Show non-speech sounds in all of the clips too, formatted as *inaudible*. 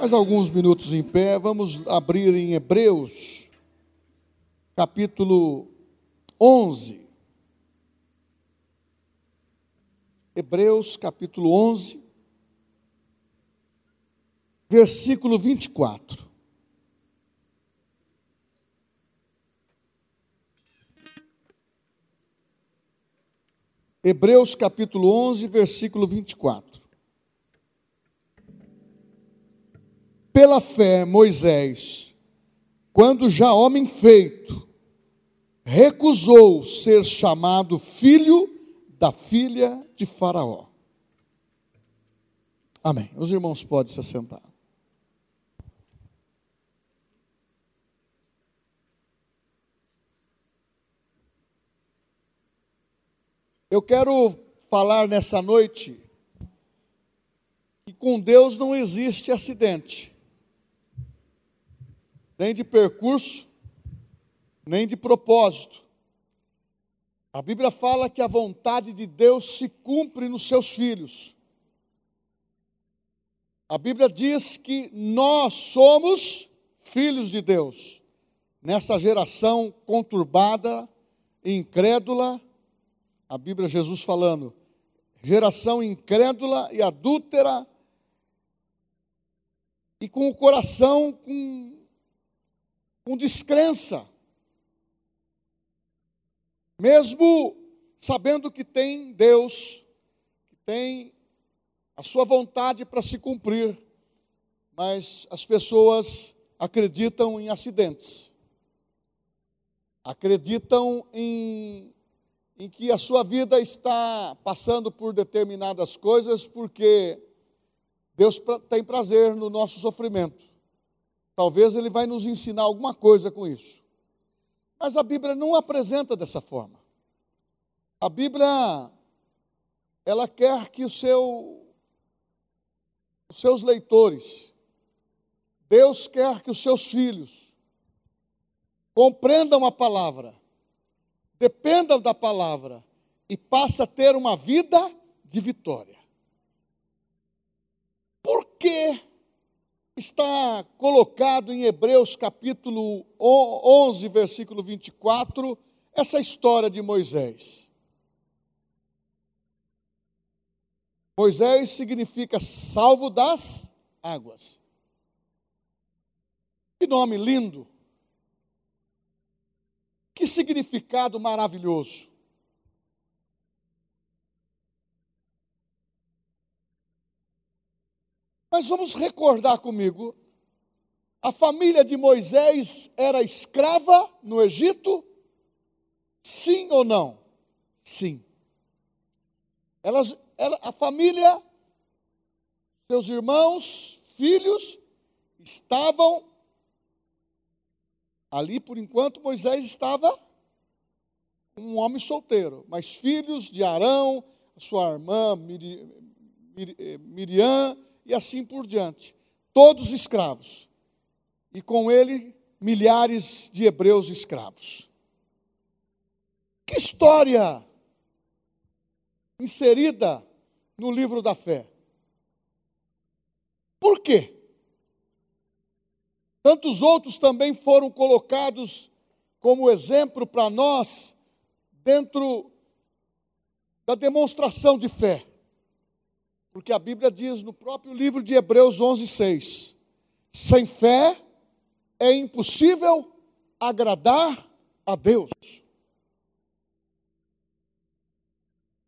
Mais alguns minutos em pé, vamos abrir em Hebreus, capítulo 11. Hebreus, capítulo 11, versículo 24. Hebreus capítulo 11, versículo 24. Pela fé, Moisés, quando já homem feito, recusou ser chamado filho da filha de Faraó. Amém. Os irmãos podem se assentar. Eu quero falar nessa noite que com Deus não existe acidente, nem de percurso, nem de propósito. A Bíblia fala que a vontade de Deus se cumpre nos seus filhos. A Bíblia diz que nós somos filhos de Deus, nessa geração conturbada, incrédula, a Bíblia, Jesus falando, geração incrédula e adúltera, e com o coração com, com descrença, mesmo sabendo que tem Deus, que tem a sua vontade para se cumprir, mas as pessoas acreditam em acidentes, acreditam em em que a sua vida está passando por determinadas coisas porque Deus tem prazer no nosso sofrimento. Talvez Ele vai nos ensinar alguma coisa com isso. Mas a Bíblia não apresenta dessa forma. A Bíblia, ela quer que o seu, os seus leitores, Deus quer que os seus filhos compreendam a palavra dependa da palavra e passa a ter uma vida de vitória. Por que está colocado em Hebreus capítulo 11, versículo 24, essa história de Moisés? Moisés significa salvo das águas. Que nome lindo! Que significado maravilhoso. Mas vamos recordar comigo: a família de Moisés era escrava no Egito? Sim ou não? Sim. Elas, ela, a família, seus irmãos, filhos, estavam Ali, por enquanto, Moisés estava um homem solteiro, mas filhos de Arão, sua irmã eh, Miriam e assim por diante, todos escravos. E com ele, milhares de hebreus escravos. Que história inserida no livro da fé. Por quê? Tantos outros também foram colocados como exemplo para nós dentro da demonstração de fé. Porque a Bíblia diz no próprio livro de Hebreus 11:6, sem fé é impossível agradar a Deus.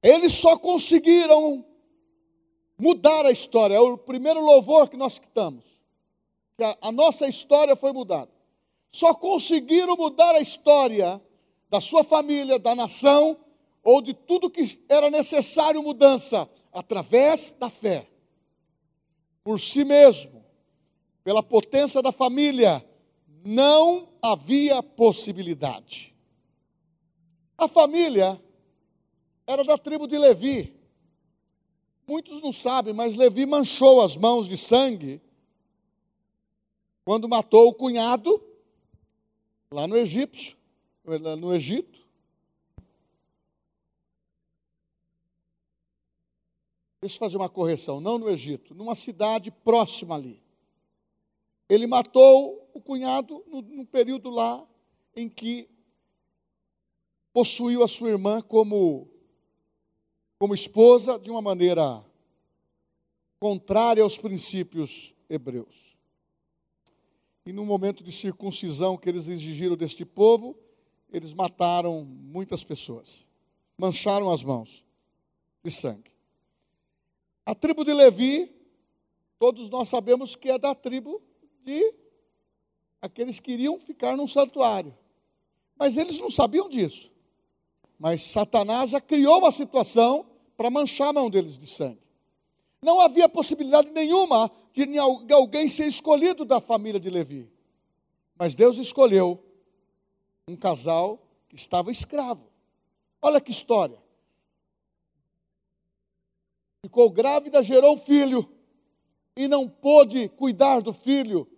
Eles só conseguiram mudar a história. É o primeiro louvor que nós a, a nossa história foi mudada. Só conseguiram mudar a história da sua família, da nação, ou de tudo que era necessário mudança, através da fé. Por si mesmo, pela potência da família, não havia possibilidade. A família era da tribo de Levi. Muitos não sabem, mas Levi manchou as mãos de sangue quando matou o cunhado, lá no Egito, no Egito. Deixa eu fazer uma correção, não no Egito, numa cidade próxima ali. ele matou o cunhado no período lá em que possuiu a sua irmã como, como esposa de uma maneira contrária aos princípios hebreus. E no momento de circuncisão que eles exigiram deste povo, eles mataram muitas pessoas, mancharam as mãos de sangue. A tribo de Levi, todos nós sabemos que é da tribo de aqueles que iriam ficar num santuário. Mas eles não sabiam disso. Mas Satanás já criou uma situação para manchar a mão deles de sangue. Não havia possibilidade nenhuma de alguém ser escolhido da família de Levi. Mas Deus escolheu um casal que estava escravo. Olha que história. Ficou grávida, gerou um filho e não pôde cuidar do filho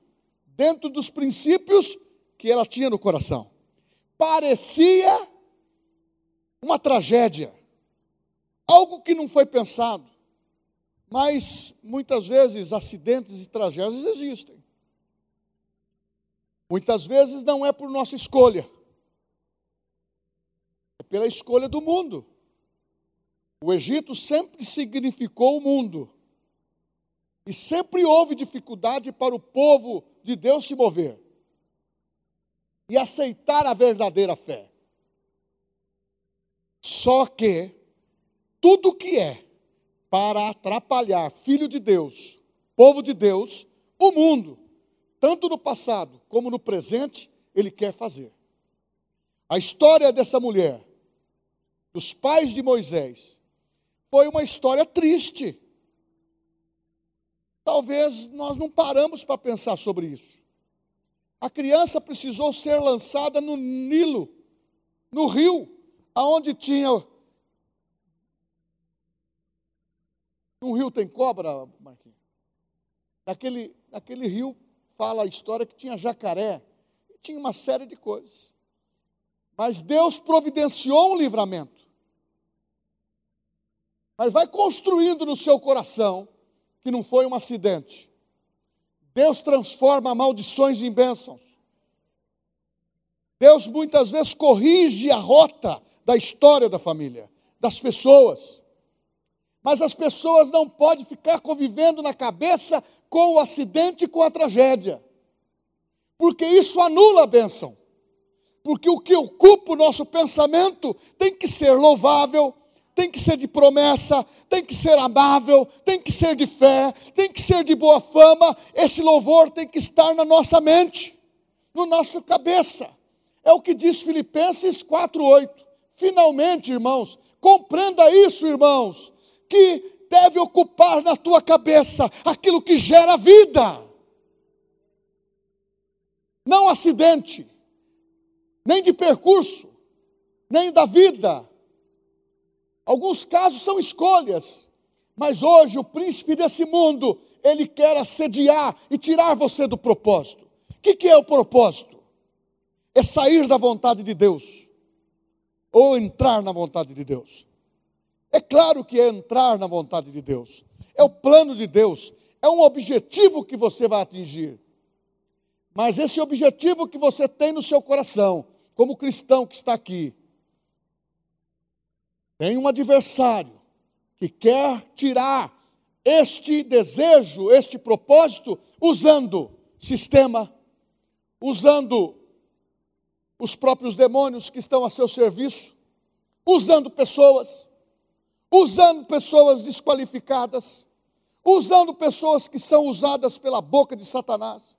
dentro dos princípios que ela tinha no coração. Parecia uma tragédia, algo que não foi pensado. Mas muitas vezes acidentes e tragédias existem. Muitas vezes não é por nossa escolha, é pela escolha do mundo. O Egito sempre significou o mundo. E sempre houve dificuldade para o povo de Deus se mover e aceitar a verdadeira fé. Só que tudo que é para atrapalhar filho de Deus, povo de Deus, o mundo, tanto no passado como no presente, ele quer fazer. A história dessa mulher, dos pais de Moisés, foi uma história triste. Talvez nós não paramos para pensar sobre isso. A criança precisou ser lançada no Nilo, no rio, aonde tinha. No rio tem cobra, Marquinhos? Naquele, naquele rio fala a história que tinha jacaré, tinha uma série de coisas. Mas Deus providenciou um livramento. Mas vai construindo no seu coração que não foi um acidente. Deus transforma maldições em bênçãos. Deus muitas vezes corrige a rota da história da família, das pessoas. Mas as pessoas não podem ficar convivendo na cabeça com o acidente e com a tragédia. Porque isso anula a bênção. Porque o que ocupa o nosso pensamento tem que ser louvável, tem que ser de promessa, tem que ser amável, tem que ser de fé, tem que ser de boa fama. Esse louvor tem que estar na nossa mente, na nossa cabeça. É o que diz Filipenses 4:8. Finalmente, irmãos, compreenda isso, irmãos, que deve ocupar na tua cabeça aquilo que gera vida. Não acidente, nem de percurso, nem da vida, Alguns casos são escolhas, mas hoje o príncipe desse mundo, ele quer assediar e tirar você do propósito. O que, que é o propósito? É sair da vontade de Deus, ou entrar na vontade de Deus. É claro que é entrar na vontade de Deus, é o plano de Deus, é um objetivo que você vai atingir. Mas esse objetivo que você tem no seu coração, como cristão que está aqui, tem um adversário que quer tirar este desejo, este propósito, usando sistema, usando os próprios demônios que estão a seu serviço, usando pessoas, usando pessoas desqualificadas, usando pessoas que são usadas pela boca de Satanás,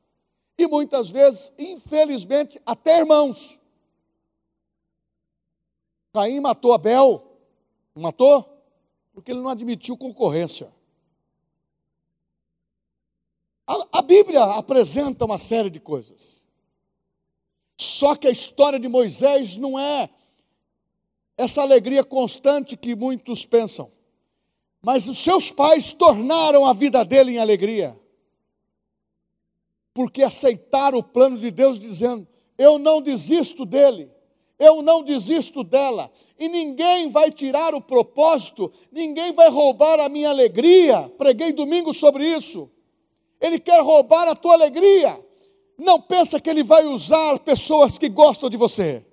e muitas vezes, infelizmente, até irmãos. Caim matou Abel, matou? Porque ele não admitiu concorrência. A, a, Bíblia apresenta uma série de coisas. Só que a história de Moisés não é essa alegria constante que muitos pensam. Mas os seus pais tornaram a vida dele em alegria. Porque aceitaram o plano de Deus, dizendo: Eu não desisto dele eu não desisto dela, e ninguém vai tirar o propósito, ninguém vai roubar a minha alegria. Preguei domingo sobre isso. Ele quer roubar a tua alegria, não pensa que ele vai usar pessoas que gostam de você.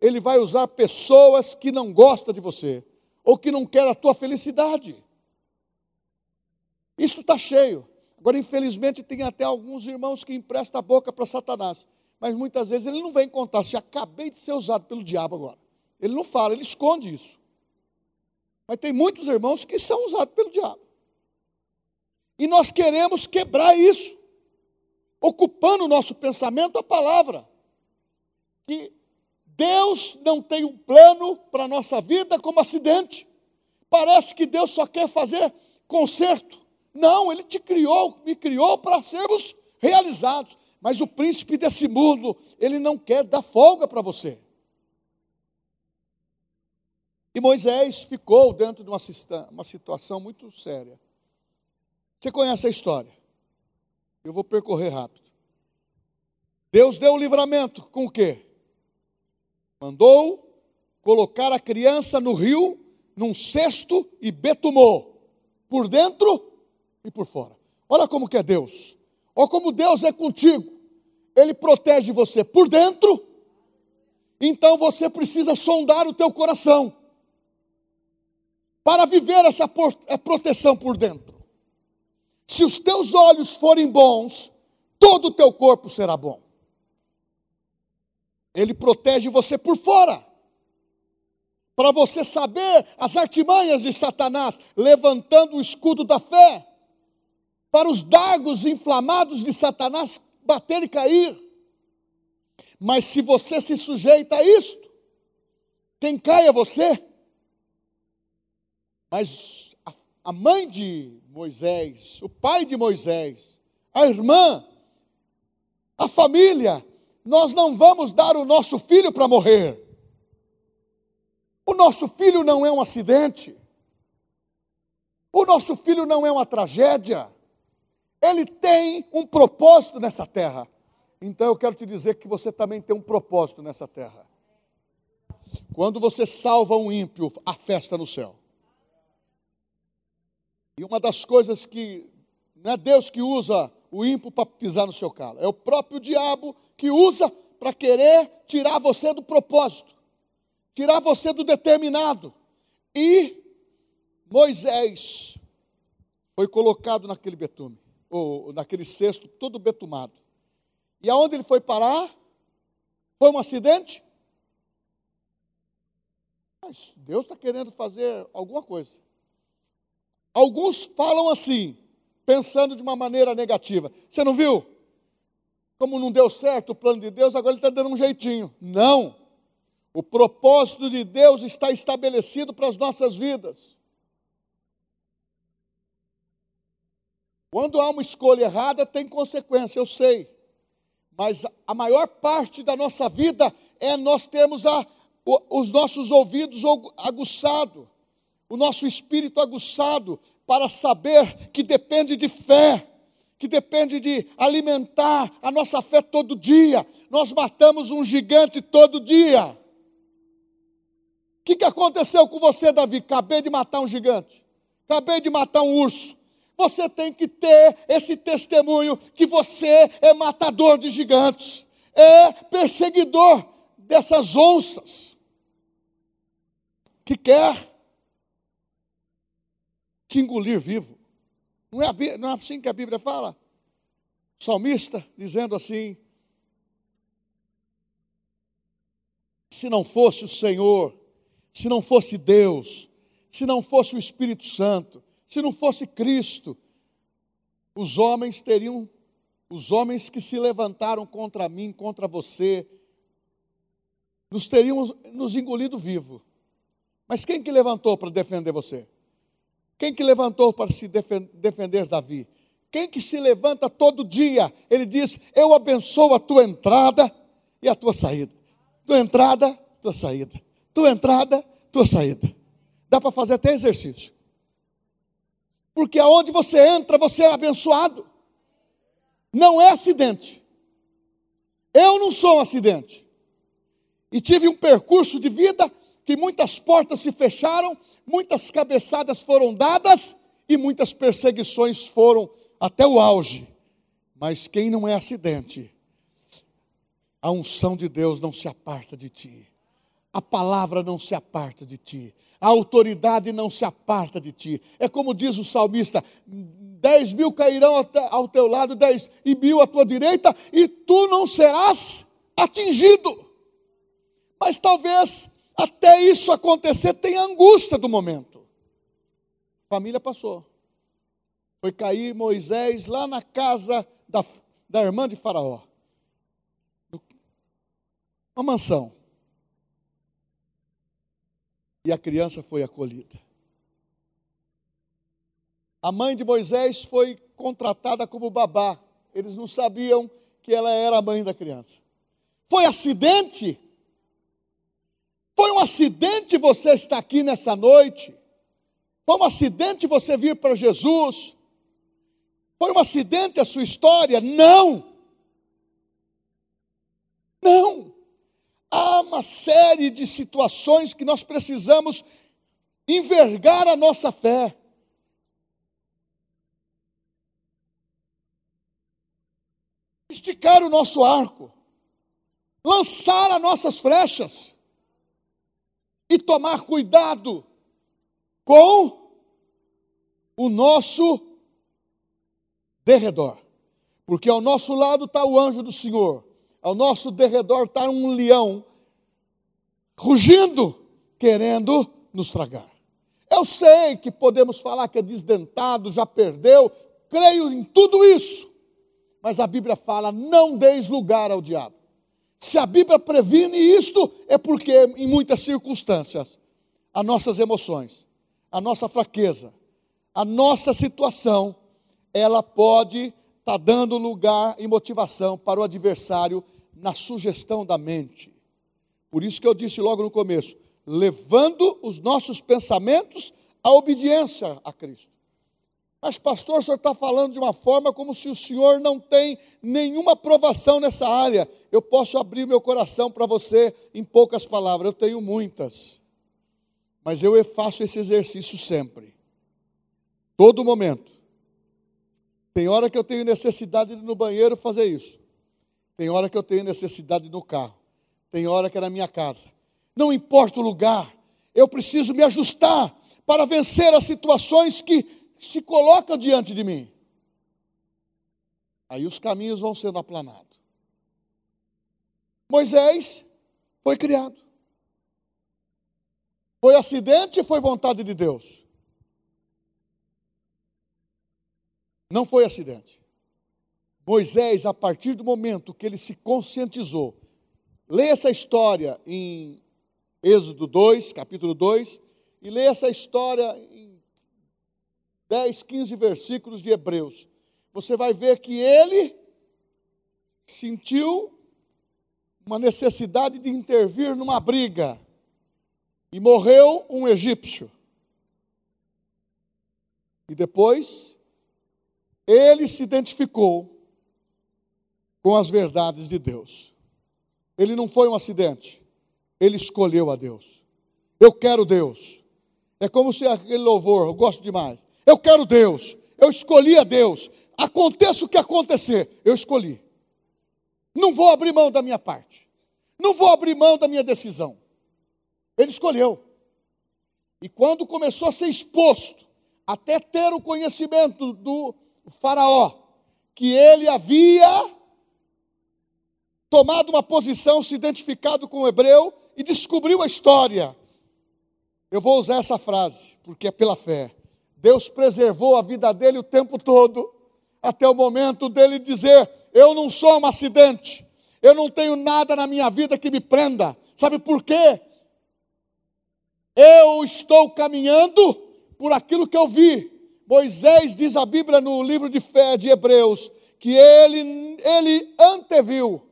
Ele vai usar pessoas que não gostam de você ou que não querem a tua felicidade. Isso está cheio. Agora, infelizmente, tem até alguns irmãos que emprestam a boca para Satanás. Mas muitas vezes ele não vem contar se acabei de ser usado pelo diabo agora. Ele não fala, ele esconde isso. Mas tem muitos irmãos que são usados pelo diabo. E nós queremos quebrar isso, ocupando o nosso pensamento a palavra. Que Deus não tem um plano para a nossa vida como acidente. Parece que Deus só quer fazer conserto. Não, Ele te criou, me criou para sermos realizados. Mas o príncipe desse mundo, ele não quer dar folga para você. E Moisés ficou dentro de uma, uma situação muito séria. Você conhece a história? Eu vou percorrer rápido. Deus deu o livramento com o quê? Mandou colocar a criança no rio, num cesto e betumou, por dentro e por fora. Olha como que é Deus. Olha como Deus é contigo. Ele protege você por dentro. Então você precisa sondar o teu coração para viver essa é, proteção por dentro. Se os teus olhos forem bons, todo o teu corpo será bom. Ele protege você por fora. Para você saber as artimanhas de Satanás, levantando o escudo da fé, para os dardos inflamados de Satanás bater e cair. Mas se você se sujeita a isto, quem cai é você. Mas a, a mãe de Moisés, o pai de Moisés, a irmã, a família, nós não vamos dar o nosso filho para morrer. O nosso filho não é um acidente. O nosso filho não é uma tragédia. Ele tem um propósito nessa terra. Então eu quero te dizer que você também tem um propósito nessa terra. Quando você salva um ímpio, a festa no céu. E uma das coisas que não é Deus que usa o ímpio para pisar no seu calo, é o próprio diabo que usa para querer tirar você do propósito, tirar você do determinado. E Moisés foi colocado naquele betume, ou naquele cesto todo betumado. E aonde ele foi parar? Foi um acidente? Mas Deus está querendo fazer alguma coisa. Alguns falam assim, pensando de uma maneira negativa. Você não viu? Como não deu certo o plano de Deus, agora ele está dando um jeitinho. Não. O propósito de Deus está estabelecido para as nossas vidas. Quando há uma escolha errada, tem consequência, eu sei. Mas a maior parte da nossa vida é nós termos a, os nossos ouvidos aguçados o nosso espírito aguçado para saber que depende de fé, que depende de alimentar a nossa fé todo dia. Nós matamos um gigante todo dia. O que, que aconteceu com você, Davi? Acabei de matar um gigante, acabei de matar um urso. Você tem que ter esse testemunho que você é matador de gigantes, é perseguidor dessas onças, que quer te engolir vivo. Não é, não é assim que a Bíblia fala? Salmista dizendo assim: se não fosse o Senhor, se não fosse Deus, se não fosse o Espírito Santo, se não fosse Cristo, os homens teriam, os homens que se levantaram contra mim, contra você, nos teriam nos engolido vivo. Mas quem que levantou para defender você? Quem que levantou para se defender Davi? Quem que se levanta todo dia? Ele diz: Eu abençoo a tua entrada e a tua saída. Tua entrada, tua saída. Tua entrada, tua saída. Dá para fazer até exercício. Porque aonde você entra, você é abençoado. Não é acidente. Eu não sou um acidente. E tive um percurso de vida que muitas portas se fecharam, muitas cabeçadas foram dadas e muitas perseguições foram até o auge. Mas quem não é acidente, a unção de Deus não se aparta de ti, a palavra não se aparta de ti, a autoridade não se aparta de ti. É como diz o salmista: dez mil cairão ao teu lado, dez e mil à tua direita, e tu não serás atingido. Mas talvez até isso acontecer tenha angústia do momento. A família passou. Foi cair Moisés lá na casa da, da irmã de Faraó. Uma mansão. E a criança foi acolhida. A mãe de Moisés foi contratada como babá. Eles não sabiam que ela era a mãe da criança. Foi acidente? Foi um acidente você estar aqui nessa noite? Foi um acidente você vir para Jesus? Foi um acidente a sua história? Não! Não! Há uma série de situações que nós precisamos envergar a nossa fé. Esticar o nosso arco, lançar as nossas flechas e tomar cuidado com o nosso derredor. Porque ao nosso lado está o anjo do Senhor, ao nosso derredor está um leão rugindo, querendo nos tragar. Eu sei que podemos falar que é desdentado, já perdeu, creio em tudo isso, mas a Bíblia fala: não deis lugar ao diabo. Se a Bíblia previne isto, é porque em muitas circunstâncias, as nossas emoções, a nossa fraqueza, a nossa situação, ela pode estar tá dando lugar e motivação para o adversário na sugestão da mente. Por isso que eu disse logo no começo, levando os nossos pensamentos à obediência a Cristo. Mas, pastor, o senhor está falando de uma forma como se o senhor não tem nenhuma aprovação nessa área. Eu posso abrir meu coração para você em poucas palavras. Eu tenho muitas. Mas eu faço esse exercício sempre. Todo momento. Tem hora que eu tenho necessidade de ir no banheiro fazer isso. Tem hora que eu tenho necessidade no carro. Tem hora que é na minha casa. Não importa o lugar. Eu preciso me ajustar para vencer as situações que se coloca diante de mim. Aí os caminhos vão sendo aplanados. Moisés foi criado. Foi acidente ou foi vontade de Deus? Não foi acidente. Moisés, a partir do momento que ele se conscientizou, lê essa história em Êxodo 2, capítulo 2, e lê essa história em 10, 15 versículos de Hebreus, você vai ver que ele sentiu uma necessidade de intervir numa briga e morreu um egípcio. E depois ele se identificou com as verdades de Deus. Ele não foi um acidente, ele escolheu a Deus. Eu quero Deus. É como se aquele louvor, eu gosto demais. Eu quero Deus. Eu escolhi a Deus. Aconteça o que acontecer, eu escolhi. Não vou abrir mão da minha parte. Não vou abrir mão da minha decisão. Ele escolheu. E quando começou a ser exposto, até ter o conhecimento do Faraó, que ele havia tomado uma posição, se identificado com o hebreu e descobriu a história. Eu vou usar essa frase, porque é pela fé. Deus preservou a vida dele o tempo todo, até o momento dele dizer: Eu não sou um acidente, eu não tenho nada na minha vida que me prenda. Sabe por quê? Eu estou caminhando por aquilo que eu vi. Moisés diz a Bíblia no livro de fé de Hebreus que ele, ele anteviu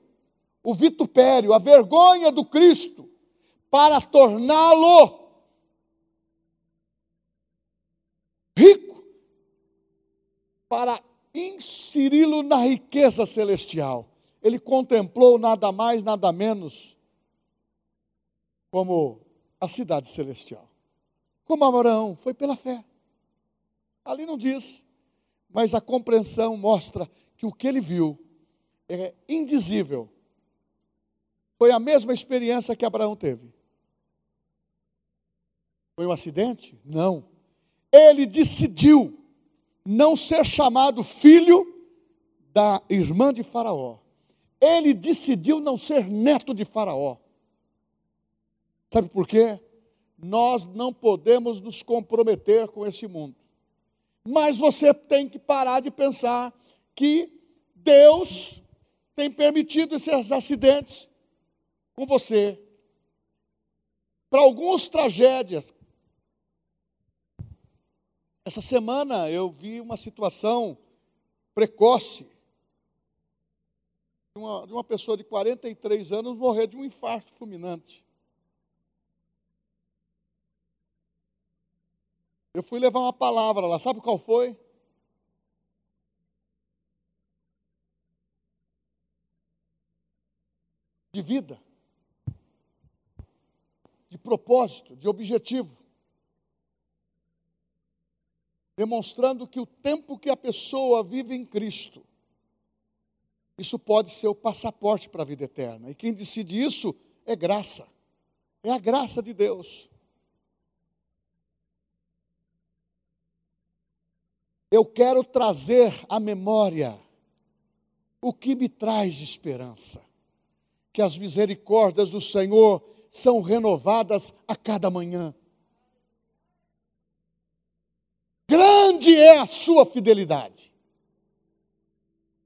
o vitupério, a vergonha do Cristo, para torná-lo rico para inseri-lo na riqueza celestial. Ele contemplou nada mais, nada menos como a cidade celestial. Como Abraão, foi pela fé. Ali não diz, mas a compreensão mostra que o que ele viu é indizível. Foi a mesma experiência que Abraão teve. Foi um acidente? Não. Ele decidiu não ser chamado filho da irmã de Faraó. Ele decidiu não ser neto de Faraó. Sabe por quê? Nós não podemos nos comprometer com esse mundo. Mas você tem que parar de pensar que Deus tem permitido esses acidentes com você. Para alguns, tragédias. Essa semana eu vi uma situação precoce de uma, de uma pessoa de 43 anos morrer de um infarto fulminante. Eu fui levar uma palavra lá, sabe qual foi? De vida, de propósito, de objetivo. Demonstrando que o tempo que a pessoa vive em Cristo, isso pode ser o passaporte para a vida eterna. E quem decide isso é graça, é a graça de Deus. Eu quero trazer à memória o que me traz esperança. Que as misericórdias do Senhor são renovadas a cada manhã. Grande é a sua fidelidade.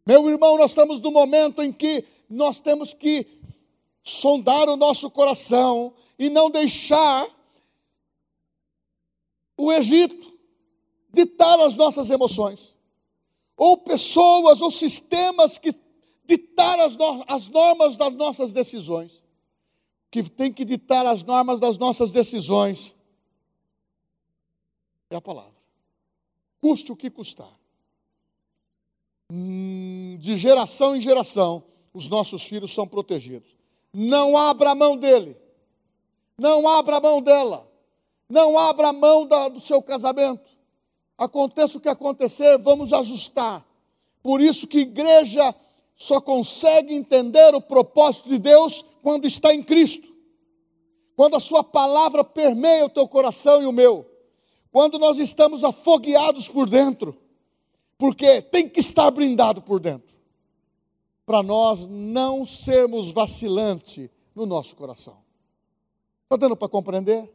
Meu irmão, nós estamos no momento em que nós temos que sondar o nosso coração e não deixar o Egito ditar as nossas emoções, ou pessoas ou sistemas que ditar as, no as normas das nossas decisões, que tem que ditar as normas das nossas decisões, é a palavra. Custe o que custar. Hum, de geração em geração, os nossos filhos são protegidos. Não abra mão dele. Não abra mão dela. Não abra mão da, do seu casamento aconteça o que acontecer, vamos ajustar. Por isso que igreja só consegue entender o propósito de Deus quando está em Cristo. Quando a sua palavra permeia o teu coração e o meu. Quando nós estamos afogueados por dentro. Porque tem que estar blindado por dentro. Para nós não sermos vacilantes no nosso coração. Está dando para compreender?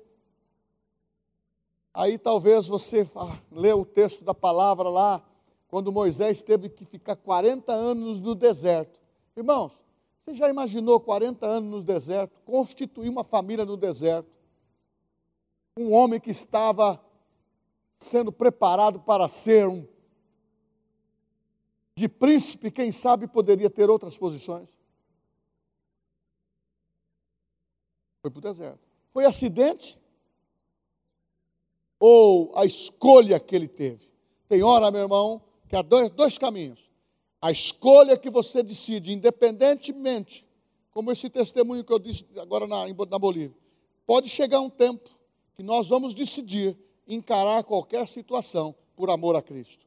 Aí talvez você lê o texto da palavra lá, quando Moisés teve que ficar 40 anos no deserto. Irmãos, você já imaginou 40 anos no deserto, constituir uma família no deserto? Um homem que estava sendo preparado para ser um de príncipe, quem sabe poderia ter outras posições. Foi para o deserto. Foi acidente? Ou a escolha que ele teve. Tem hora, meu irmão, que há dois, dois caminhos. A escolha que você decide, independentemente, como esse testemunho que eu disse agora na, na Bolívia, pode chegar um tempo que nós vamos decidir encarar qualquer situação por amor a Cristo,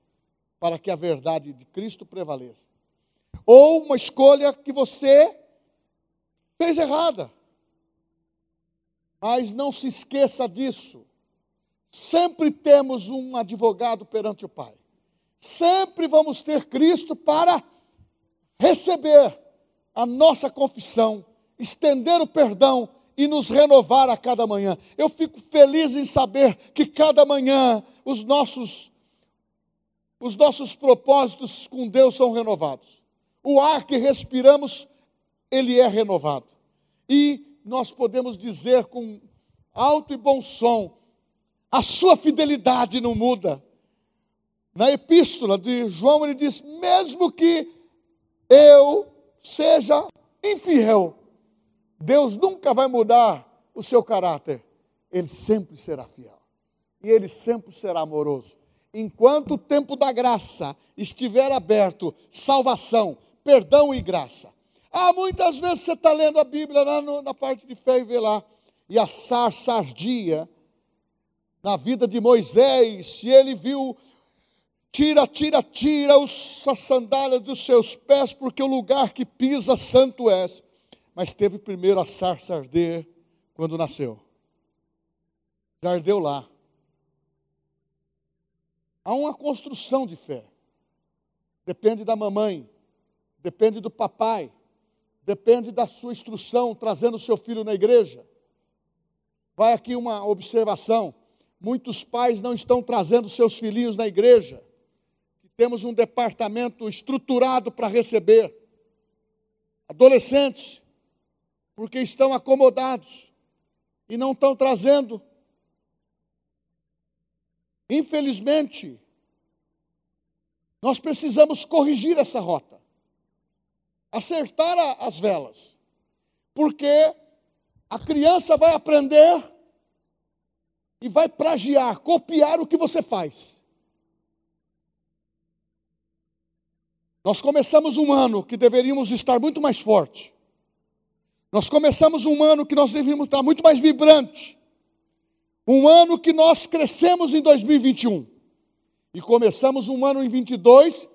para que a verdade de Cristo prevaleça. Ou uma escolha que você fez errada. Mas não se esqueça disso. Sempre temos um advogado perante o Pai. Sempre vamos ter Cristo para receber a nossa confissão, estender o perdão e nos renovar a cada manhã. Eu fico feliz em saber que cada manhã os nossos os nossos propósitos com Deus são renovados. O ar que respiramos, ele é renovado. E nós podemos dizer com alto e bom som a sua fidelidade não muda. Na epístola de João, ele diz: mesmo que eu seja infiel, Deus nunca vai mudar o seu caráter, ele sempre será fiel e ele sempre será amoroso. Enquanto o tempo da graça estiver aberto, salvação, perdão e graça. Ah, muitas vezes você está lendo a Bíblia lá no, na parte de fé e vê lá, e a sarça ardia na vida de Moisés, e ele viu Tira, tira, tira a sandália dos seus pés, porque o lugar que pisa santo és. Mas teve primeiro a sarça arder quando nasceu. Já ardeu lá. Há uma construção de fé. Depende da mamãe, depende do papai, depende da sua instrução, trazendo seu filho na igreja. Vai aqui uma observação: muitos pais não estão trazendo seus filhinhos na igreja. Temos um departamento estruturado para receber adolescentes, porque estão acomodados e não estão trazendo. Infelizmente, nós precisamos corrigir essa rota, acertar as velas, porque a criança vai aprender e vai plagiar, copiar o que você faz. Nós começamos um ano que deveríamos estar muito mais forte. Nós começamos um ano que nós deveríamos estar muito mais vibrante. Um ano que nós crescemos em 2021. E começamos um ano em 22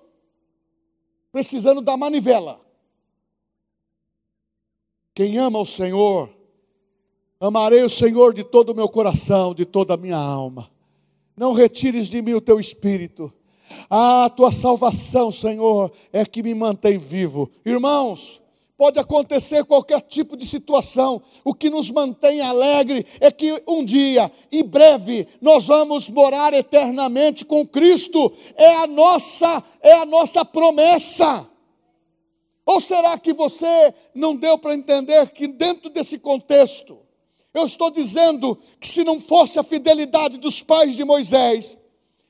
precisando da manivela. Quem ama o Senhor Amarei o Senhor de todo o meu coração, de toda a minha alma. Não retires de mim o teu espírito. A tua salvação, Senhor, é que me mantém vivo. Irmãos, pode acontecer qualquer tipo de situação. O que nos mantém alegre é que um dia, em breve, nós vamos morar eternamente com Cristo. É a nossa, é a nossa promessa. Ou será que você não deu para entender que dentro desse contexto eu estou dizendo que se não fosse a fidelidade dos pais de Moisés,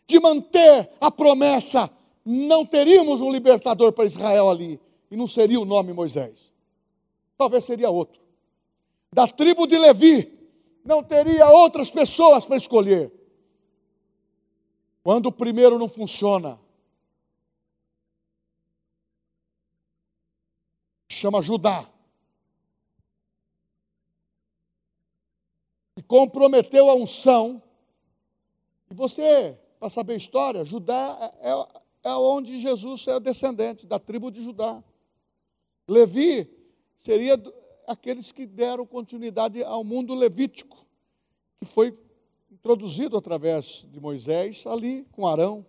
de manter a promessa, não teríamos um libertador para Israel ali. E não seria o nome Moisés. Talvez seria outro. Da tribo de Levi, não teria outras pessoas para escolher. Quando o primeiro não funciona, chama Judá. e comprometeu a unção. E você, para saber a história, Judá é, é, é onde Jesus é descendente, da tribo de Judá. Levi seria aqueles que deram continuidade ao mundo levítico, que foi introduzido através de Moisés ali com Arão.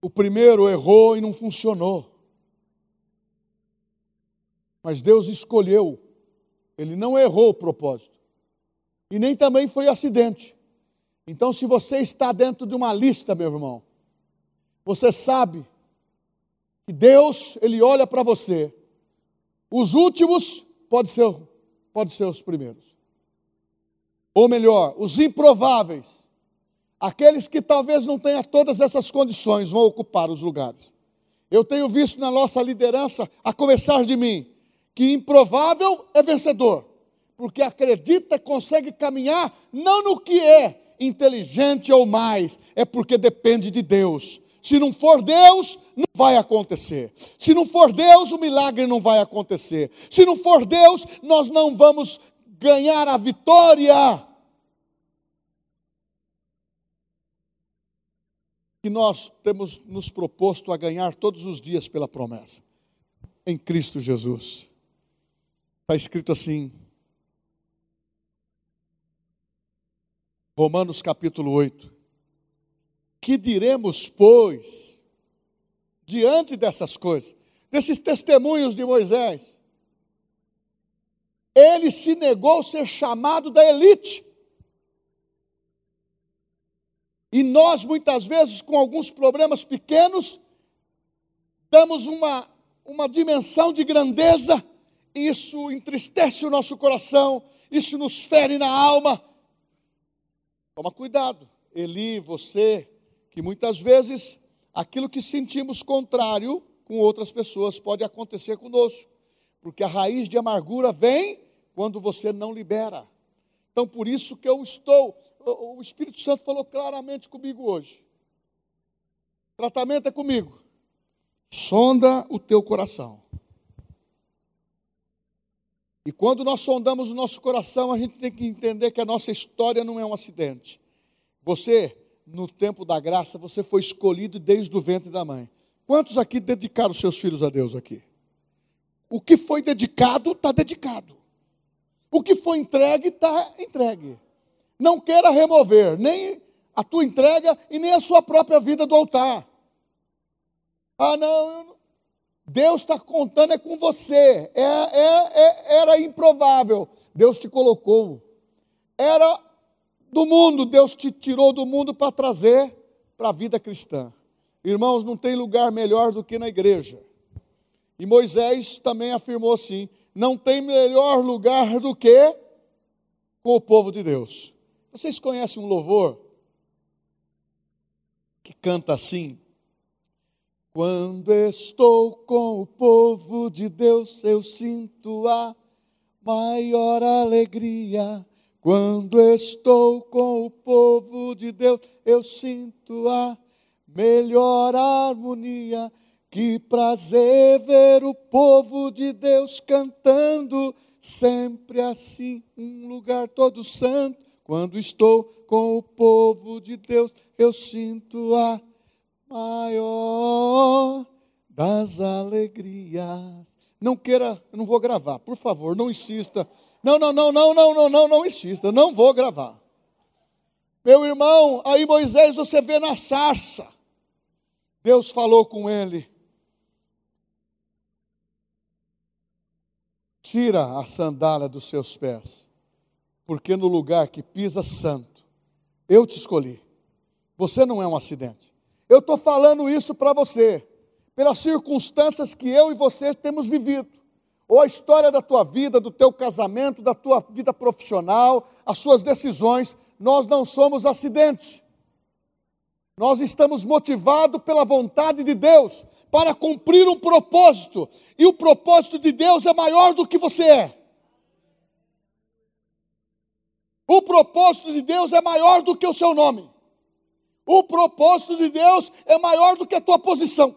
O primeiro errou e não funcionou. Mas Deus escolheu, ele não errou o propósito e nem também foi acidente. Então, se você está dentro de uma lista, meu irmão, você sabe que Deus, Ele olha para você. Os últimos pode ser, pode ser os primeiros. Ou melhor, os improváveis. Aqueles que talvez não tenham todas essas condições vão ocupar os lugares. Eu tenho visto na nossa liderança, a começar de mim, que improvável é vencedor porque acredita consegue caminhar não no que é inteligente ou mais, é porque depende de Deus. Se não for Deus, não vai acontecer. Se não for Deus, o milagre não vai acontecer. Se não for Deus, nós não vamos ganhar a vitória. Que nós temos nos proposto a ganhar todos os dias pela promessa, em Cristo Jesus. Está escrito assim: Romanos capítulo 8. Que diremos, pois, diante dessas coisas, desses testemunhos de Moisés? Ele se negou ser chamado da elite. E nós, muitas vezes, com alguns problemas pequenos, damos uma, uma dimensão de grandeza, isso entristece o nosso coração, isso nos fere na alma, Toma cuidado, Eli, você, que muitas vezes aquilo que sentimos contrário com outras pessoas pode acontecer conosco, porque a raiz de amargura vem quando você não libera. Então, por isso que eu estou, o Espírito Santo falou claramente comigo hoje. Tratamento é comigo. Sonda o teu coração. E quando nós sondamos o nosso coração, a gente tem que entender que a nossa história não é um acidente. Você no tempo da graça, você foi escolhido desde o ventre da mãe. Quantos aqui dedicaram seus filhos a Deus aqui? O que foi dedicado, está dedicado. O que foi entregue, está entregue. Não queira remover nem a tua entrega e nem a sua própria vida do altar. Ah, não, Deus está contando é com você. É, é, é, era improvável. Deus te colocou. Era do mundo, Deus te tirou do mundo para trazer para a vida cristã. Irmãos, não tem lugar melhor do que na igreja. E Moisés também afirmou assim: não tem melhor lugar do que com o povo de Deus. Vocês conhecem um louvor que canta assim? Quando estou com o povo de Deus, eu sinto a maior alegria. Quando estou com o povo de Deus, eu sinto a melhor harmonia. Que prazer ver o povo de Deus cantando, sempre assim, um lugar todo santo. Quando estou com o povo de Deus, eu sinto a maior das alegrias. Não queira, não vou gravar, por favor, não insista. Não, não, não, não, não, não, não, não insista, não vou gravar. Meu irmão, aí Moisés você vê na sarça. Deus falou com ele. Tira a sandália dos seus pés, porque no lugar que pisa santo, eu te escolhi. Você não é um acidente. Eu estou falando isso para você, pelas circunstâncias que eu e você temos vivido, ou a história da tua vida, do teu casamento, da tua vida profissional, as suas decisões. Nós não somos acidentes. Nós estamos motivados pela vontade de Deus para cumprir um propósito, e o propósito de Deus é maior do que você é. O propósito de Deus é maior do que o seu nome. O propósito de Deus é maior do que a tua posição.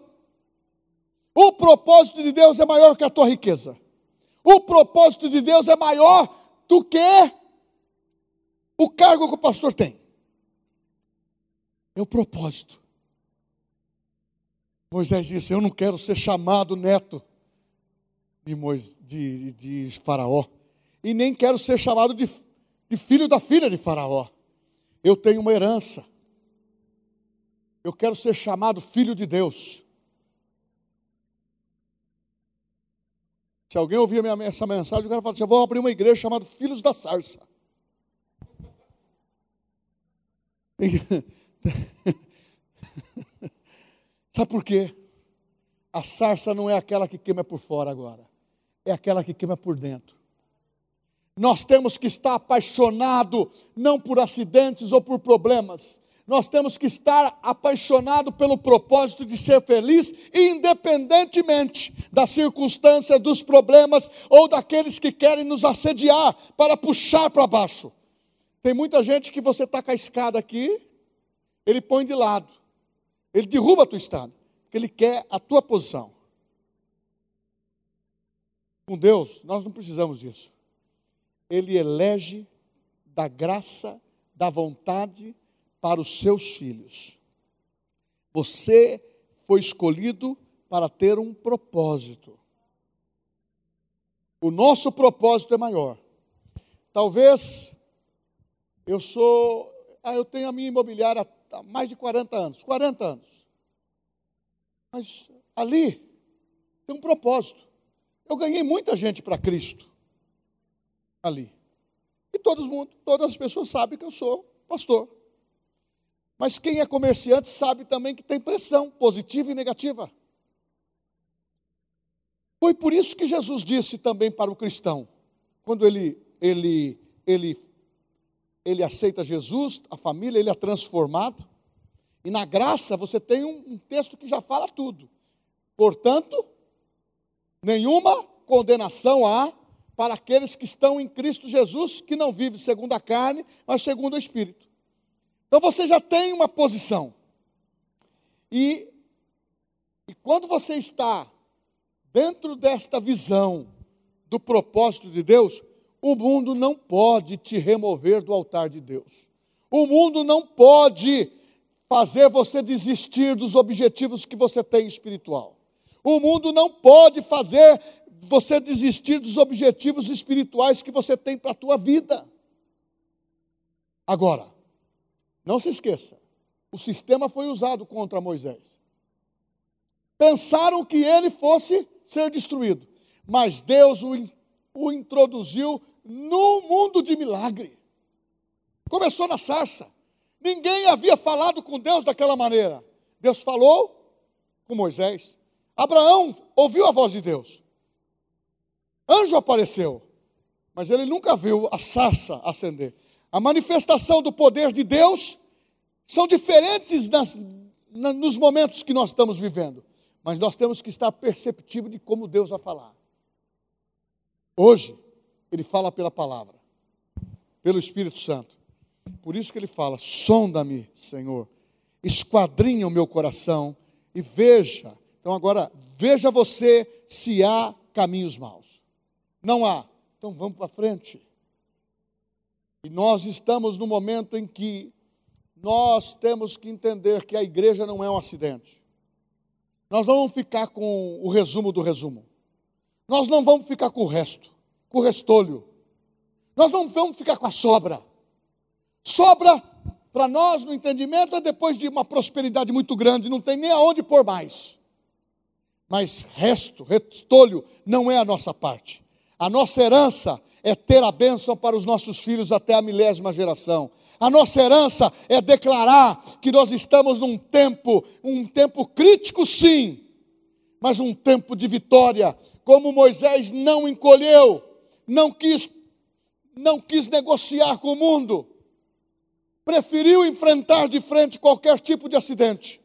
O propósito de Deus é maior que a tua riqueza. O propósito de Deus é maior do que o cargo que o pastor tem é o propósito. Moisés disse: Eu não quero ser chamado neto de, Moisés, de, de Faraó, e nem quero ser chamado de, de filho da filha de Faraó. Eu tenho uma herança. Eu quero ser chamado filho de Deus. Se alguém ouvir essa mensagem, eu quero falar assim: eu vou abrir uma igreja chamada Filhos da Sarça. *laughs* Sabe por quê? A sarça não é aquela que queima por fora agora, é aquela que queima por dentro. Nós temos que estar apaixonado não por acidentes ou por problemas. Nós temos que estar apaixonado pelo propósito de ser feliz, independentemente das circunstâncias, dos problemas ou daqueles que querem nos assediar para puxar para baixo. Tem muita gente que você está com a escada aqui, ele põe de lado. Ele derruba a tua escada, porque ele quer a tua posição. Com Deus, nós não precisamos disso. Ele elege da graça, da vontade para os seus filhos. Você foi escolhido para ter um propósito. O nosso propósito é maior. Talvez eu sou, ah, eu tenho a minha imobiliária há mais de 40 anos, 40 anos. Mas ali tem um propósito. Eu ganhei muita gente para Cristo ali. E todos, todas as pessoas sabem que eu sou pastor. Mas quem é comerciante sabe também que tem pressão positiva e negativa. Foi por isso que Jesus disse também para o cristão, quando ele, ele, ele ele aceita Jesus, a família, ele é transformado. E na graça você tem um, um texto que já fala tudo. Portanto, nenhuma condenação há para aqueles que estão em Cristo Jesus, que não vivem segundo a carne, mas segundo o Espírito. Então você já tem uma posição. E, e quando você está dentro desta visão do propósito de Deus, o mundo não pode te remover do altar de Deus. O mundo não pode fazer você desistir dos objetivos que você tem espiritual. O mundo não pode fazer você desistir dos objetivos espirituais que você tem para a tua vida. Agora, não se esqueça, o sistema foi usado contra Moisés. Pensaram que ele fosse ser destruído, mas Deus o, o introduziu no mundo de milagre. Começou na sarça. Ninguém havia falado com Deus daquela maneira. Deus falou com Moisés. Abraão ouviu a voz de Deus. Anjo apareceu, mas ele nunca viu a sarça acender. A manifestação do poder de Deus são diferentes nas, na, nos momentos que nós estamos vivendo, mas nós temos que estar perceptivo de como Deus vai falar. Hoje, Ele fala pela palavra, pelo Espírito Santo. Por isso que Ele fala: sonda-me, Senhor, esquadrinha o meu coração e veja. Então, agora, veja você se há caminhos maus. Não há. Então, vamos para frente. E nós estamos no momento em que nós temos que entender que a igreja não é um acidente. Nós não vamos ficar com o resumo do resumo. Nós não vamos ficar com o resto, com o restolho. Nós não vamos ficar com a sobra. Sobra para nós no entendimento é depois de uma prosperidade muito grande, não tem nem aonde pôr mais. Mas resto, restolho, não é a nossa parte. A nossa herança é ter a bênção para os nossos filhos até a milésima geração. A nossa herança é declarar que nós estamos num tempo, um tempo crítico, sim, mas um tempo de vitória. Como Moisés não encolheu, não quis, não quis negociar com o mundo, preferiu enfrentar de frente qualquer tipo de acidente.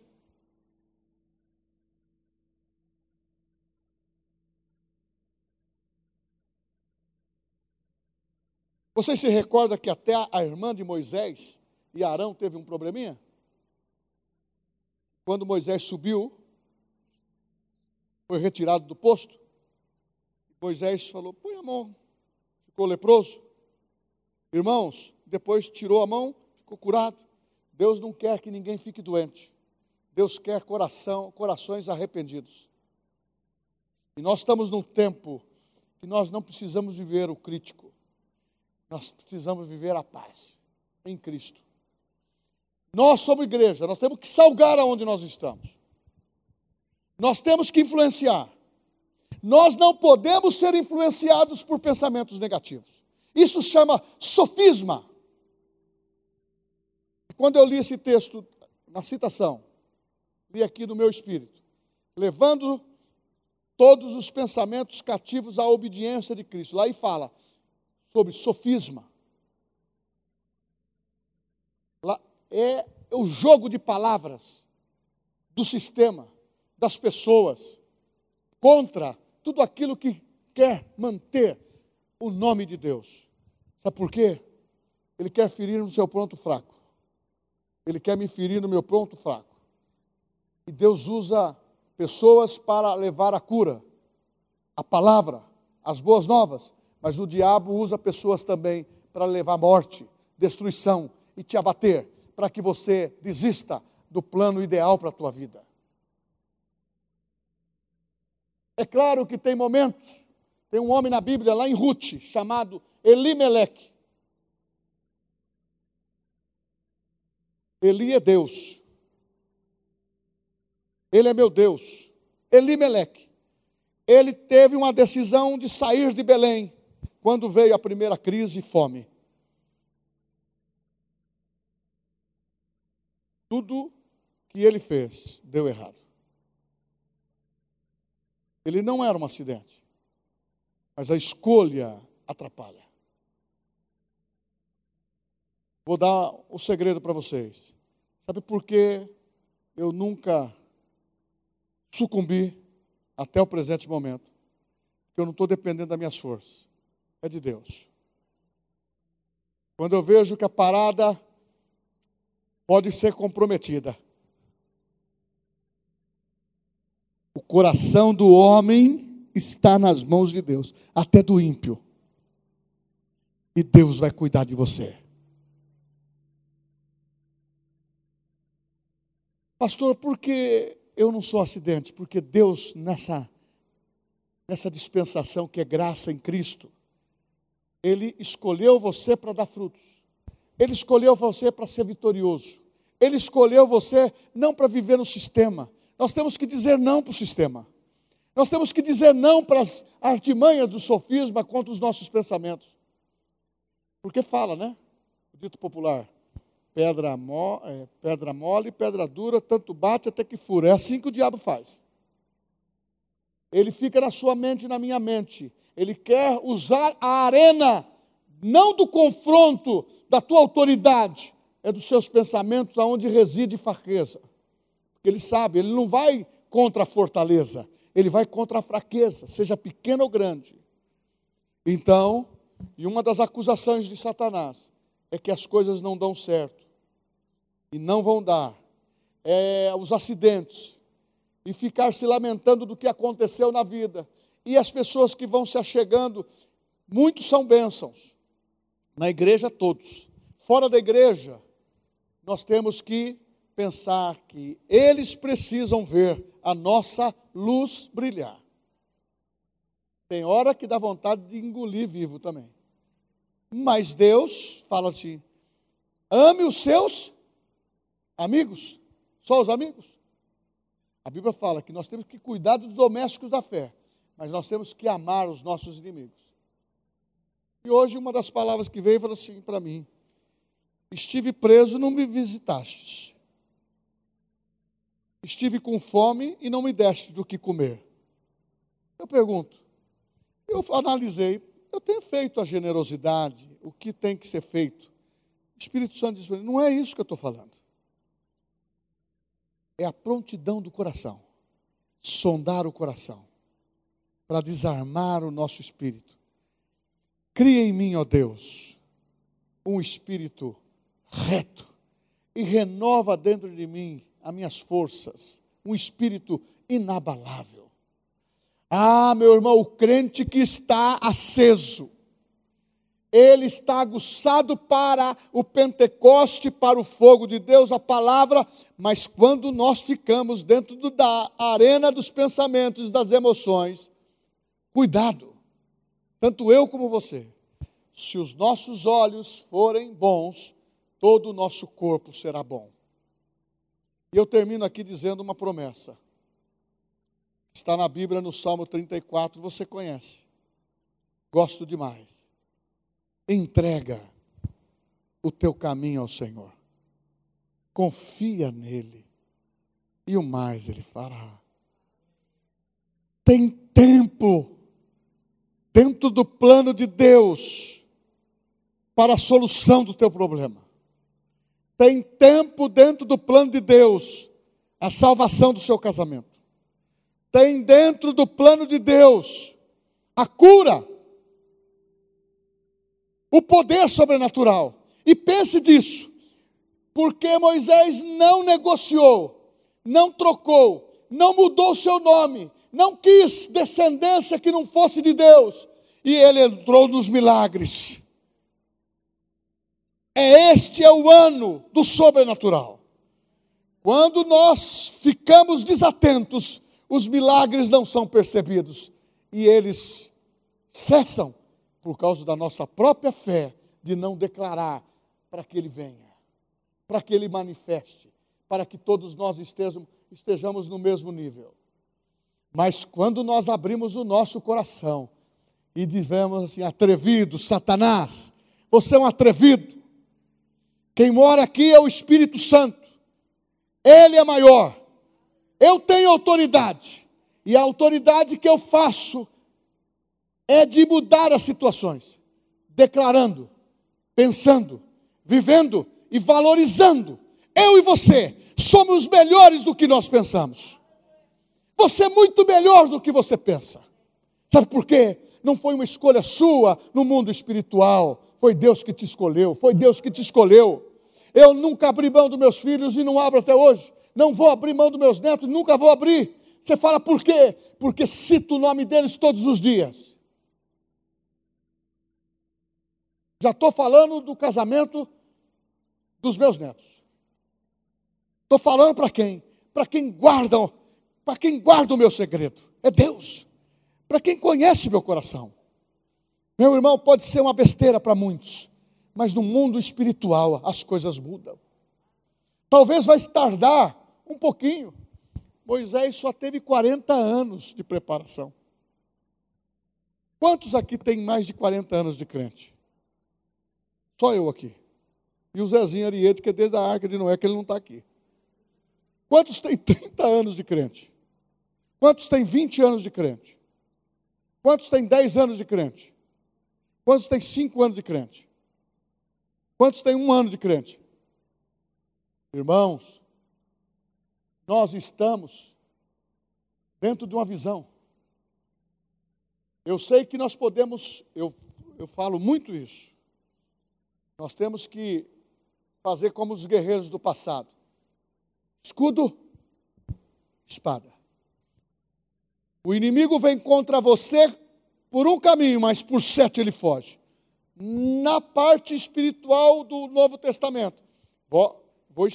Vocês se recordam que até a irmã de Moisés e Arão teve um probleminha? Quando Moisés subiu, foi retirado do posto, Moisés falou: põe a mão, ficou leproso. Irmãos, depois tirou a mão, ficou curado. Deus não quer que ninguém fique doente. Deus quer coração, corações arrependidos. E nós estamos num tempo que nós não precisamos viver o crítico. Nós precisamos viver a paz em Cristo. Nós somos igreja, nós temos que salgar aonde nós estamos. Nós temos que influenciar. Nós não podemos ser influenciados por pensamentos negativos. Isso chama sofisma. Quando eu li esse texto na citação, li aqui no meu espírito, levando todos os pensamentos cativos à obediência de Cristo. Lá e fala: sobre sofisma. É o jogo de palavras do sistema, das pessoas, contra tudo aquilo que quer manter o nome de Deus. Sabe por quê? Ele quer ferir no seu ponto fraco. Ele quer me ferir no meu ponto fraco. E Deus usa pessoas para levar a cura, a palavra, as boas novas. Mas o diabo usa pessoas também para levar morte, destruição e te abater, para que você desista do plano ideal para a tua vida. É claro que tem momentos, tem um homem na Bíblia, lá em Ruth, chamado Elimeleque. Eli é Deus. Ele é meu Deus. Elimeleque. Ele teve uma decisão de sair de Belém quando veio a primeira crise fome. Tudo que ele fez deu errado. Ele não era um acidente, mas a escolha atrapalha. Vou dar o segredo para vocês. Sabe por que eu nunca sucumbi até o presente momento? Porque eu não estou dependendo das minhas forças é de Deus. Quando eu vejo que a parada pode ser comprometida, o coração do homem está nas mãos de Deus, até do ímpio. E Deus vai cuidar de você. Pastor, por que eu não sou acidente? Porque Deus, nessa, nessa dispensação que é graça em Cristo, Ele escolheu você para dar frutos. Ele escolheu você para ser vitorioso. Ele escolheu você não para viver no sistema. Nós temos que dizer não para o sistema. Nós temos que dizer não para as artimanhas do sofisma contra os nossos pensamentos. Porque fala, né? O dito popular: pedra, mo, é, pedra mole, pedra dura, tanto bate até que fura. É assim que o diabo faz. Ele fica na sua mente e na minha mente. Ele quer usar a arena, não do confronto da tua autoridade, é dos seus pensamentos aonde reside fraqueza. Porque ele sabe, ele não vai contra a fortaleza, ele vai contra a fraqueza, seja pequena ou grande. Então, e uma das acusações de Satanás é que as coisas não dão certo e não vão dar. É, os acidentes e ficar se lamentando do que aconteceu na vida. E as pessoas que vão se achegando, muitos são bênçãos. Na igreja, todos. Fora da igreja, nós temos que pensar que eles precisam ver a nossa luz brilhar. Tem hora que dá vontade de engolir vivo também. Mas Deus fala assim: ame os seus amigos, só os amigos. A Bíblia fala que nós temos que cuidar dos domésticos da fé, mas nós temos que amar os nossos inimigos. E hoje uma das palavras que veio falou assim para mim: Estive preso, não me visitastes. Estive com fome e não me deste do que comer. Eu pergunto, eu analisei, eu tenho feito a generosidade, o que tem que ser feito. O Espírito Santo diz para mim, não é isso que eu estou falando. É a prontidão do coração, sondar o coração, para desarmar o nosso espírito. Cria em mim, ó Deus, um espírito reto e renova dentro de mim as minhas forças, um espírito inabalável. Ah, meu irmão, o crente que está aceso, ele está aguçado para o Pentecoste, para o fogo de Deus, a palavra, mas quando nós ficamos dentro do, da arena dos pensamentos, das emoções, cuidado, tanto eu como você, se os nossos olhos forem bons, todo o nosso corpo será bom. E eu termino aqui dizendo uma promessa. Está na Bíblia, no Salmo 34, você conhece. Gosto demais. Entrega o teu caminho ao Senhor. Confia nele. E o mais ele fará. Tem tempo dentro do plano de Deus para a solução do teu problema tem tempo dentro do plano de Deus a salvação do seu casamento. Tem dentro do plano de Deus a cura, o poder sobrenatural. E pense disso, porque Moisés não negociou, não trocou, não mudou seu nome, não quis descendência que não fosse de Deus, e ele entrou nos milagres. É este é o ano do sobrenatural. Quando nós ficamos desatentos, os milagres não são percebidos e eles cessam por causa da nossa própria fé de não declarar para que ele venha, para que ele manifeste, para que todos nós estejamos, estejamos no mesmo nível. Mas quando nós abrimos o nosso coração e dizemos assim, atrevido, Satanás, você é um atrevido, quem mora aqui é o Espírito Santo. Ele é maior. Eu tenho autoridade. E a autoridade que eu faço é de mudar as situações, declarando, pensando, vivendo e valorizando. Eu e você somos melhores do que nós pensamos. Você é muito melhor do que você pensa. Sabe por quê? Não foi uma escolha sua no mundo espiritual, foi Deus que te escolheu, foi Deus que te escolheu. Eu nunca abri mão dos meus filhos e não abro até hoje. Não vou abrir mão dos meus netos, nunca vou abrir. Você fala por quê? Porque cito o nome deles todos os dias. Já estou falando do casamento dos meus netos. Estou falando para quem? para quem guarda, para quem guarda o meu segredo. É Deus. Para quem conhece meu coração. Meu irmão, pode ser uma besteira para muitos, mas no mundo espiritual as coisas mudam. Talvez vai tardar um pouquinho. Moisés só teve 40 anos de preparação. Quantos aqui têm mais de 40 anos de crente? Só eu aqui. E o Zezinho Ariete, que é desde a arca de Noé, que ele não está aqui. Quantos têm 30 anos de crente? Quantos têm 20 anos de crente? Quantos têm 10 anos de crente? Quantos têm 5 anos de crente? Quantos têm um ano de crente? Irmãos, nós estamos dentro de uma visão. Eu sei que nós podemos, eu, eu falo muito isso. Nós temos que fazer como os guerreiros do passado: escudo, espada. O inimigo vem contra você por um caminho, mas por sete ele foge. Na parte espiritual do Novo Testamento, vou, vou,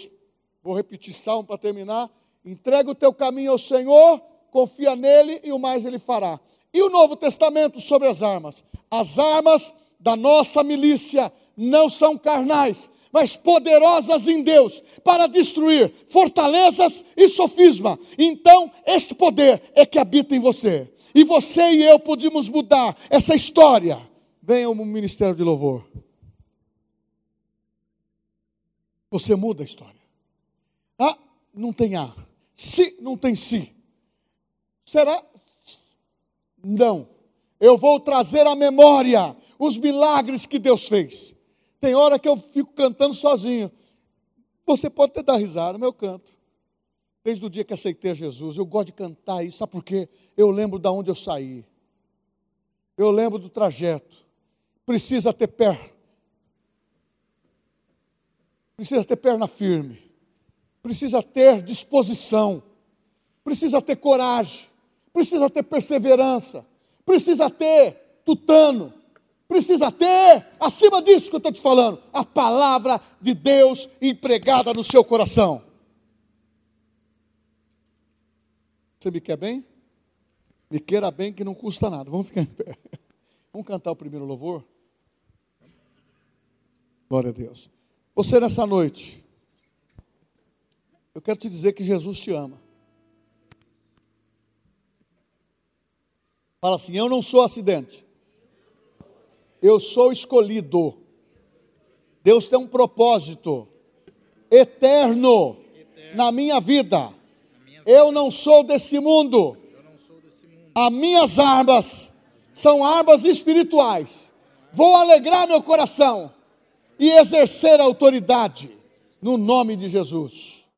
vou repetir Salmo para terminar. Entrega o teu caminho ao Senhor, confia nele e o mais ele fará. E o Novo Testamento sobre as armas? As armas da nossa milícia não são carnais, mas poderosas em Deus para destruir fortalezas e sofisma. Então, este poder é que habita em você. E você e eu podemos mudar essa história. Venha o ministério de louvor. Você muda a história. Ah, não tem A. Se, não tem si. Será? Não. Eu vou trazer à memória os milagres que Deus fez. Tem hora que eu fico cantando sozinho. Você pode até dar risada, mas eu canto. Desde o dia que aceitei Jesus, eu gosto de cantar isso, sabe por quê? Eu lembro de onde eu saí. Eu lembro do trajeto. Precisa ter pé. Precisa ter perna firme. Precisa ter disposição. Precisa ter coragem. Precisa ter perseverança. Precisa ter tutano. Precisa ter, acima disso que eu estou te falando, a palavra de Deus empregada no seu coração. Você me quer bem? Me queira bem que não custa nada. Vamos ficar em pé. *laughs* Vamos cantar o primeiro louvor? Glória a Deus. Você nessa noite, eu quero te dizer que Jesus te ama. Fala assim: Eu não sou acidente. Eu sou escolhido. Deus tem um propósito eterno, na minha vida. Eu não sou desse mundo. As minhas armas são armas espirituais. Vou alegrar meu coração e exercer a autoridade no nome de Jesus.